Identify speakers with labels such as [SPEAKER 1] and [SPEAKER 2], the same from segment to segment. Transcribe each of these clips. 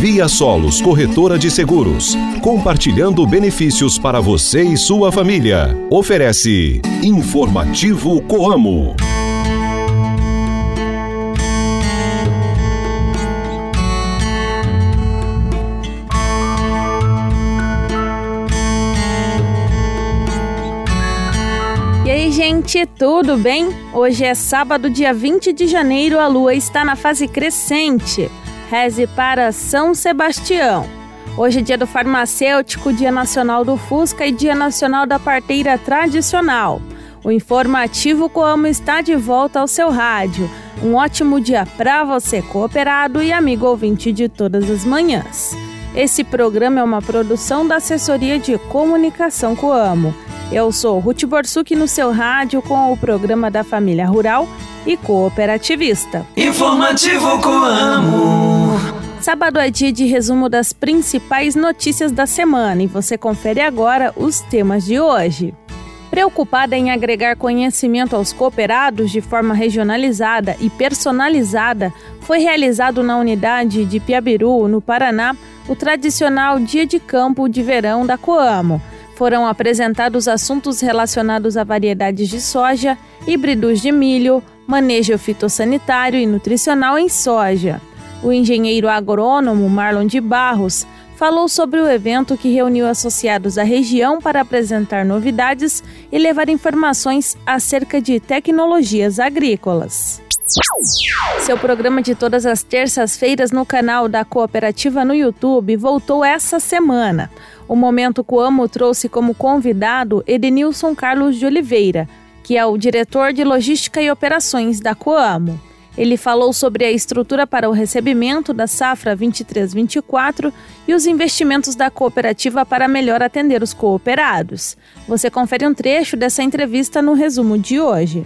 [SPEAKER 1] Via Solos Corretora de Seguros, compartilhando benefícios para você e sua família. Oferece Informativo Coamo.
[SPEAKER 2] Gente, tudo bem? Hoje é sábado, dia 20 de janeiro, a lua está na fase crescente. Reze para São Sebastião. Hoje é dia do farmacêutico, dia nacional do Fusca e dia nacional da parteira tradicional. O informativo Coamo está de volta ao seu rádio. Um ótimo dia para você, cooperado e amigo ouvinte de todas as manhãs. Esse programa é uma produção da Assessoria de Comunicação Coamo. Eu sou Ruth Borsuk no seu rádio com o programa da Família Rural e Cooperativista.
[SPEAKER 3] Informativo Coamo.
[SPEAKER 2] Sábado é dia de resumo das principais notícias da semana e você confere agora os temas de hoje. Preocupada em agregar conhecimento aos cooperados de forma regionalizada e personalizada, foi realizado na unidade de Piabiru, no Paraná, o tradicional Dia de Campo de Verão da Coamo foram apresentados assuntos relacionados a variedades de soja, híbridos de milho, manejo fitossanitário e nutricional em soja. O engenheiro agrônomo Marlon de Barros falou sobre o evento que reuniu associados à região para apresentar novidades e levar informações acerca de tecnologias agrícolas. Seu programa de todas as terças-feiras no canal da Cooperativa no YouTube voltou essa semana. O Momento Coamo trouxe como convidado Edenilson Carlos de Oliveira, que é o diretor de Logística e Operações da Coamo. Ele falou sobre a estrutura para o recebimento da safra 23-24 e os investimentos da cooperativa para melhor atender os cooperados. Você confere um trecho dessa entrevista no resumo de hoje.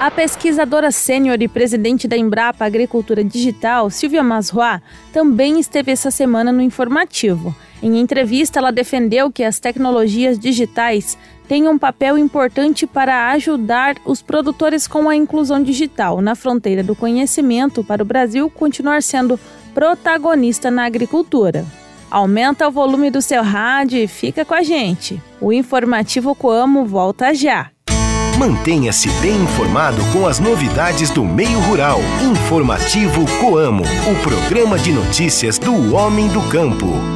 [SPEAKER 2] A pesquisadora sênior e presidente da Embrapa Agricultura Digital, Silvia Masroa, também esteve essa semana no informativo. Em entrevista, ela defendeu que as tecnologias digitais têm um papel importante para ajudar os produtores com a inclusão digital na fronteira do conhecimento para o Brasil continuar sendo protagonista na agricultura. Aumenta o volume do seu rádio e fica com a gente. O informativo Coamo volta já.
[SPEAKER 1] Mantenha-se bem informado com as novidades do meio rural. Informativo Coamo, o programa de notícias do homem do campo.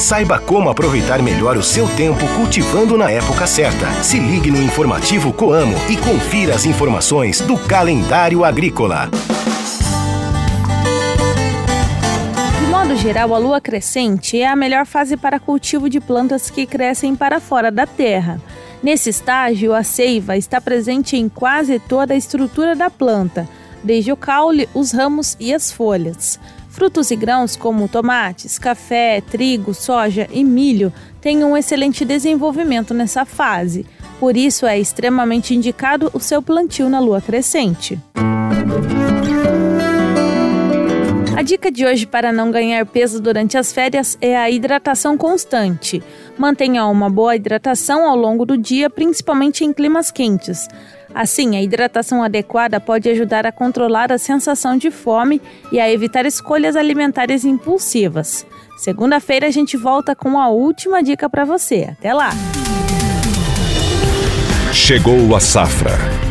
[SPEAKER 1] Saiba como aproveitar melhor o seu tempo cultivando na época certa. Se ligue no informativo Coamo e confira as informações do calendário agrícola.
[SPEAKER 2] Modo geral, a lua crescente é a melhor fase para cultivo de plantas que crescem para fora da terra. Nesse estágio, a seiva está presente em quase toda a estrutura da planta, desde o caule, os ramos e as folhas. Frutos e grãos como tomates, café, trigo, soja e milho têm um excelente desenvolvimento nessa fase. Por isso é extremamente indicado o seu plantio na lua crescente. A dica de hoje para não ganhar peso durante as férias é a hidratação constante. Mantenha uma boa hidratação ao longo do dia, principalmente em climas quentes. Assim, a hidratação adequada pode ajudar a controlar a sensação de fome e a evitar escolhas alimentares impulsivas. Segunda-feira a gente volta com a última dica para você. Até lá!
[SPEAKER 1] Chegou a safra.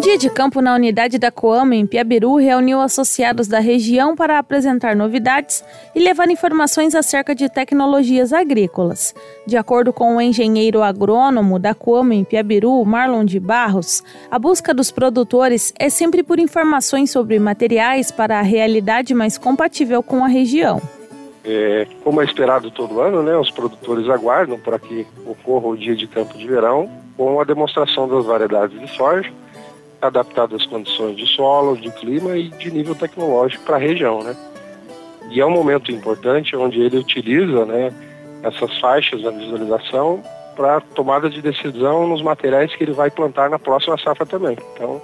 [SPEAKER 2] Dia de campo na unidade da Coama, em Piabiru, reuniu associados da região para apresentar novidades e levar informações acerca de tecnologias agrícolas. De acordo com o engenheiro agrônomo da Coama, em Piabiru, Marlon de Barros, a busca dos produtores é sempre por informações sobre materiais para a realidade mais compatível com a região.
[SPEAKER 4] É, como é esperado todo ano, né, os produtores aguardam para que ocorra o dia de campo de verão com a demonstração das variedades de soja adaptado às condições de solo, de clima e de nível tecnológico para a região, né? E é um momento importante onde ele utiliza, né, essas faixas da visualização para tomada de decisão nos materiais que ele vai plantar na próxima safra também. Então,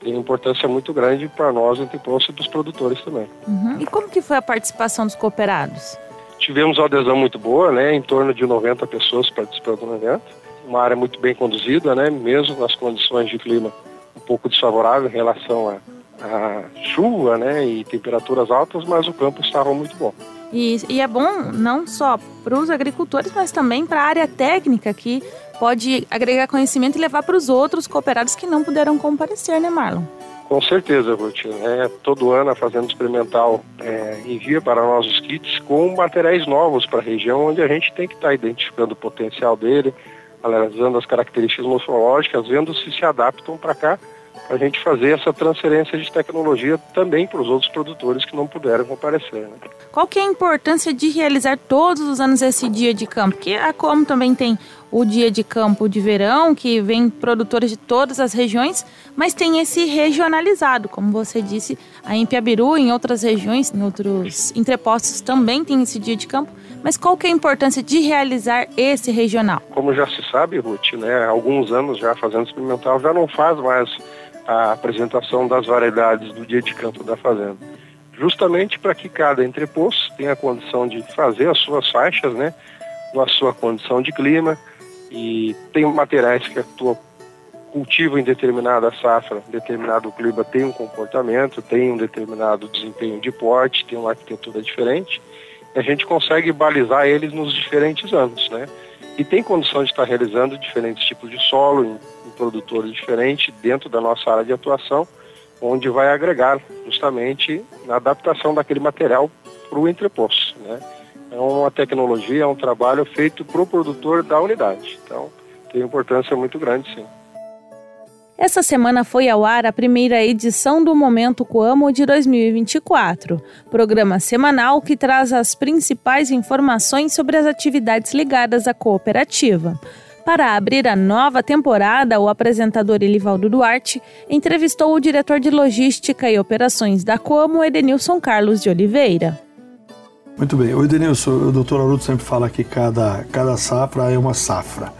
[SPEAKER 4] tem importância muito grande para nós, anteposto e dos produtores também.
[SPEAKER 2] Uhum. E como que foi a participação dos cooperados?
[SPEAKER 4] Tivemos uma adesão muito boa, né, em torno de 90 pessoas participando do evento. Uma área muito bem conduzida, né, mesmo nas condições de clima um pouco desfavorável em relação a, a chuva né, e temperaturas altas, mas o campo estava muito bom.
[SPEAKER 2] E, e é bom não só para os agricultores, mas também para a área técnica que pode agregar conhecimento e levar para os outros cooperados que não puderam comparecer, né, Marlon?
[SPEAKER 4] Com certeza, Ruth. É, todo ano a Fazenda Experimental é, envia para nós os kits com materiais novos para a região, onde a gente tem que estar tá identificando o potencial dele, analisando as características morfológicas, vendo se se adaptam para cá, para a gente fazer essa transferência de tecnologia também para os outros produtores que não puderam comparecer. Né?
[SPEAKER 2] Qual que é a importância de realizar todos os anos esse dia de campo? Porque a Como também tem o dia de campo de verão, que vem produtores de todas as regiões, mas tem esse regionalizado, como você disse, a em Piabiru, em outras regiões, em outros entrepostos também tem esse dia de campo. Mas qual que é a importância de realizar esse regional?
[SPEAKER 4] Como já se sabe, Ruth, né, há alguns anos já fazendo experimental já não faz mais a apresentação das variedades do dia de campo da fazenda. Justamente para que cada entreposto tenha a condição de fazer as suas faixas, né, na sua condição de clima, e tem materiais que atuam cultivo em determinada safra, determinado clima tem um comportamento, tem um determinado desempenho de porte, tem uma arquitetura diferente, a gente consegue balizar eles nos diferentes anos, né? E tem condição de estar realizando diferentes tipos de solo em, em produtores diferentes dentro da nossa área de atuação, onde vai agregar justamente na adaptação daquele material para o entreposto, né? É uma tecnologia, é um trabalho feito para o produtor da unidade. Então, tem importância muito grande, sim.
[SPEAKER 2] Essa semana foi ao ar a primeira edição do Momento Coamo de 2024, programa semanal que traz as principais informações sobre as atividades ligadas à cooperativa. Para abrir a nova temporada, o apresentador Elivaldo Duarte entrevistou o diretor de Logística e Operações da Coamo, Edenilson Carlos de Oliveira.
[SPEAKER 5] Muito bem. O Edenilson, o doutor Aruto sempre fala que cada, cada safra é uma safra.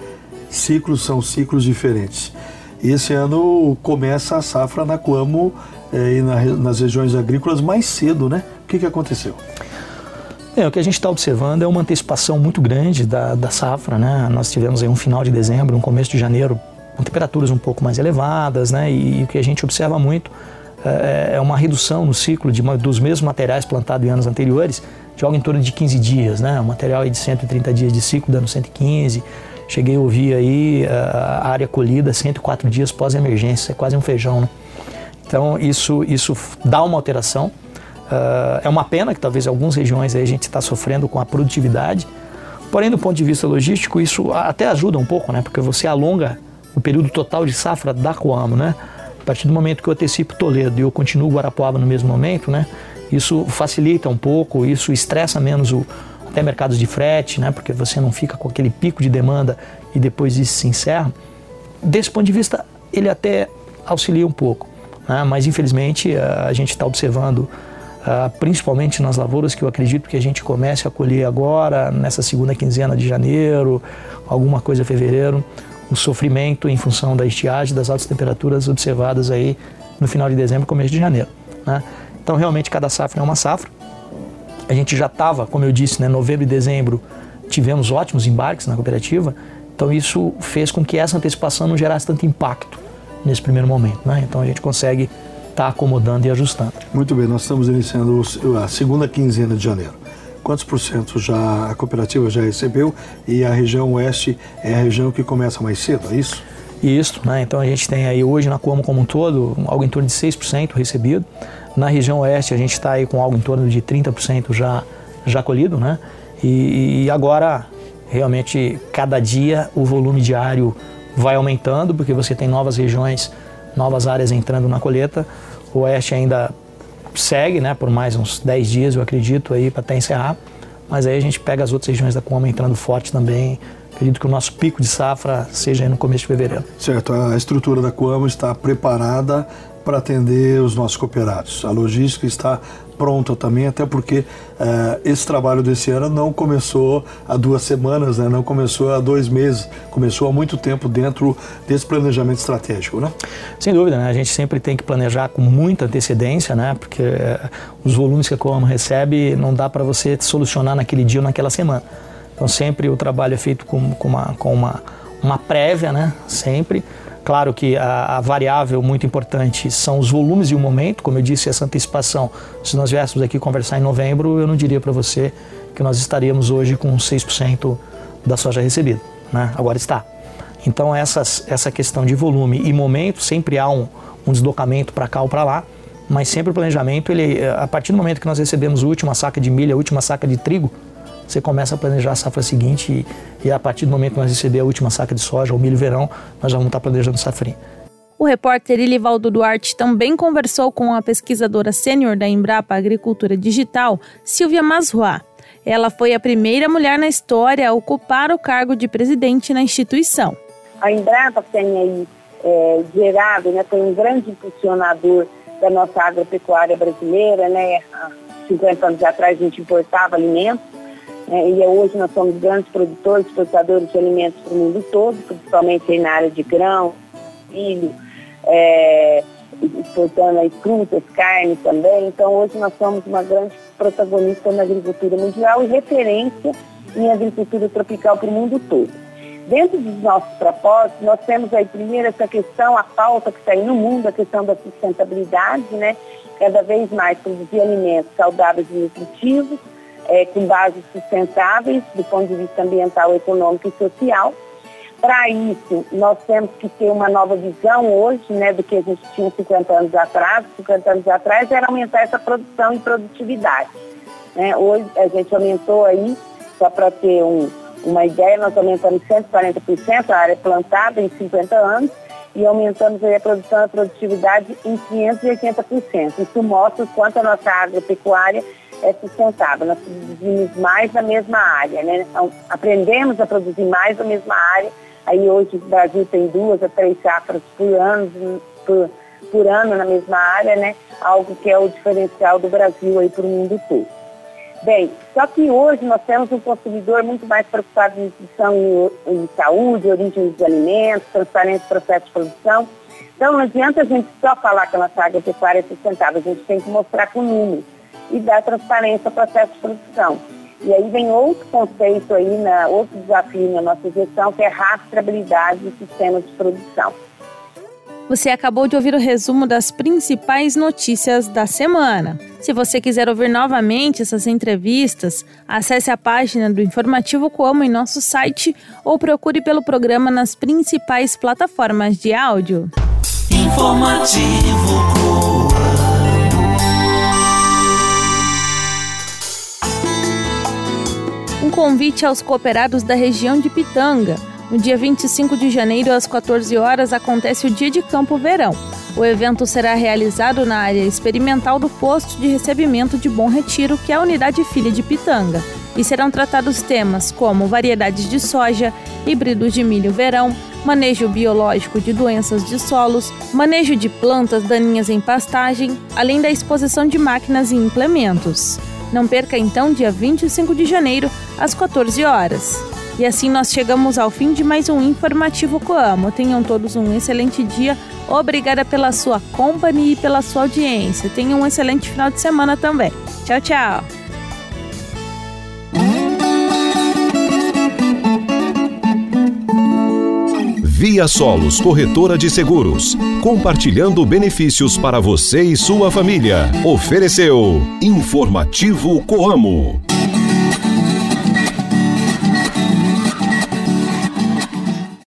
[SPEAKER 5] Ciclos são ciclos diferentes. Esse ano começa a safra na Coamo eh, e na, nas regiões agrícolas mais cedo, né? O que, que aconteceu?
[SPEAKER 6] É, o que a gente está observando é uma antecipação muito grande da, da safra, né? Nós tivemos aí um final de dezembro, um começo de janeiro com temperaturas um pouco mais elevadas, né? E, e o que a gente observa muito é, é uma redução no ciclo de, dos mesmos materiais plantados em anos anteriores, de algo em torno de 15 dias, né? O material aí de 130 dias de ciclo dando 115 Cheguei a ouvir aí a área colhida 104 dias pós-emergência, é quase um feijão, né? Então isso, isso dá uma alteração. Uh, é uma pena que talvez em algumas regiões a gente está sofrendo com a produtividade, porém do ponto de vista logístico isso até ajuda um pouco, né? Porque você alonga o período total de safra da Coamo, né? A partir do momento que eu antecipo Toledo e eu continuo Guarapuava no mesmo momento, né? Isso facilita um pouco, isso estressa menos o, até mercados de frete, né, porque você não fica com aquele pico de demanda e depois isso se encerra. Desse ponto de vista, ele até auxilia um pouco, né, mas infelizmente a gente está observando, principalmente nas lavouras, que eu acredito que a gente comece a colher agora, nessa segunda quinzena de janeiro, alguma coisa em fevereiro, o sofrimento em função da estiagem, das altas temperaturas observadas aí no final de dezembro, começo de janeiro. Né? Então, realmente, cada safra é uma safra. A gente já estava, como eu disse, né, novembro e dezembro tivemos ótimos embarques na cooperativa, então isso fez com que essa antecipação não gerasse tanto impacto nesse primeiro momento. Né? Então a gente consegue estar tá acomodando e ajustando.
[SPEAKER 5] Muito bem, nós estamos iniciando a segunda quinzena de janeiro. Quantos por cento já a cooperativa já recebeu e a região oeste é a região que começa mais cedo, é isso?
[SPEAKER 6] Isso, né? então a gente tem aí hoje na Coamo como um todo algo em torno de 6% recebido. Na região oeste a gente está aí com algo em torno de 30% já, já colhido, né? E, e, agora realmente cada dia o volume diário vai aumentando porque você tem novas regiões, novas áreas entrando na colheita. O oeste ainda segue, né, por mais uns 10 dias, eu acredito, aí para até encerrar. Mas aí a gente pega as outras regiões da Coamo entrando forte também. Acredito que o nosso pico de safra seja no começo de fevereiro.
[SPEAKER 5] Certo, a estrutura da Coamo está preparada para atender os nossos cooperados. A logística está pronta também, até porque uh, esse trabalho desse ano não começou há duas semanas, né? não começou há dois meses, começou há muito tempo dentro desse planejamento estratégico, né?
[SPEAKER 6] Sem dúvida, né? a gente sempre tem que planejar com muita antecedência, né? porque uh, os volumes que a Coamo recebe não dá para você solucionar naquele dia ou naquela semana. Então sempre o trabalho é feito com, com, uma, com uma, uma prévia, né? sempre, Claro que a, a, variável muito importante são os volumes e o momento, como eu disse, essa antecipação. Se nós viéssemos aqui conversar em novembro, eu não diria para você que nós estaríamos hoje com 6% da soja recebida. Né? Agora está. Então, essas, essa questão de volume e momento, sempre há um, um deslocamento para cá ou para lá, mas sempre o planejamento, ele, a partir do momento que nós recebemos a última saca de milho, a última saca de trigo, você começa a planejar a safra seguinte e, e a partir do momento que nós receber a última saca de soja, ou milho verão, nós já vamos estar planejando safrinha.
[SPEAKER 2] O repórter Ilivaldo Duarte também conversou com a pesquisadora sênior da Embrapa Agricultura Digital, Silvia Masruá. Ela foi a primeira mulher na história a ocupar o cargo de presidente na instituição.
[SPEAKER 7] A Embrapa tem aí é, gerado, né, foi um grande impulsionador da nossa agropecuária brasileira. Né? Há 50 anos atrás a gente importava alimentos e hoje nós somos grandes produtores, exportadores de alimentos para o mundo todo, principalmente na área de grão, milho, é, exportando aí frutas, carne também. Então hoje nós somos uma grande protagonista na agricultura mundial e referência em agricultura tropical para o mundo todo. Dentro dos nossos propósitos, nós temos aí primeiro essa questão, a pauta que está aí no mundo, a questão da sustentabilidade, né? Cada vez mais produzir alimentos saudáveis e nutritivos, é, com bases sustentáveis do ponto de vista ambiental, econômico e social. Para isso, nós temos que ter uma nova visão hoje né, do que a gente tinha 50 anos atrás. 50 anos atrás era aumentar essa produção e produtividade. Né? Hoje a gente aumentou aí, só para ter um, uma ideia, nós aumentamos 140% a área plantada em 50 anos e aumentamos a produção e a produtividade em 580%. Isso mostra o quanto a nossa agropecuária é sustentável. Nós produzimos mais na mesma área, né? Então, aprendemos a produzir mais na mesma área. Aí hoje o Brasil tem duas a três safras por ano, por, por ano na mesma área, né? Algo que é o diferencial do Brasil aí para o mundo todo. Bem, só que hoje nós temos um consumidor muito mais preocupado em nutrição e, saúde, origem dos alimentos, transparência do processo de produção. Então não adianta a gente só falar que a nossa agropecuária é sustentável, a gente tem que mostrar com números e dar transparência ao processo de produção. E aí vem outro conceito aí, na, outro desafio na nossa gestão, que é a rastreabilidade do sistema de produção.
[SPEAKER 2] Você acabou de ouvir o resumo das principais notícias da semana. Se você quiser ouvir novamente essas entrevistas, acesse a página do Informativo Como em nosso site ou procure pelo programa nas principais plataformas de áudio. Informativo Coamo. Um convite aos cooperados da região de Pitanga. No dia 25 de janeiro, às 14 horas, acontece o Dia de Campo Verão. O evento será realizado na área experimental do posto de recebimento de Bom Retiro, que é a unidade filha de Pitanga, e serão tratados temas como variedades de soja, híbridos de milho verão, manejo biológico de doenças de solos, manejo de plantas daninhas em pastagem, além da exposição de máquinas e implementos. Não perca então dia 25 de janeiro, às 14 horas. E assim nós chegamos ao fim de mais um Informativo Coamo. Tenham todos um excelente dia. Obrigada pela sua companhia e pela sua audiência. Tenham um excelente final de semana também. Tchau, tchau.
[SPEAKER 1] Via Solos Corretora de Seguros, compartilhando benefícios para você e sua família. Ofereceu Informativo Coamo.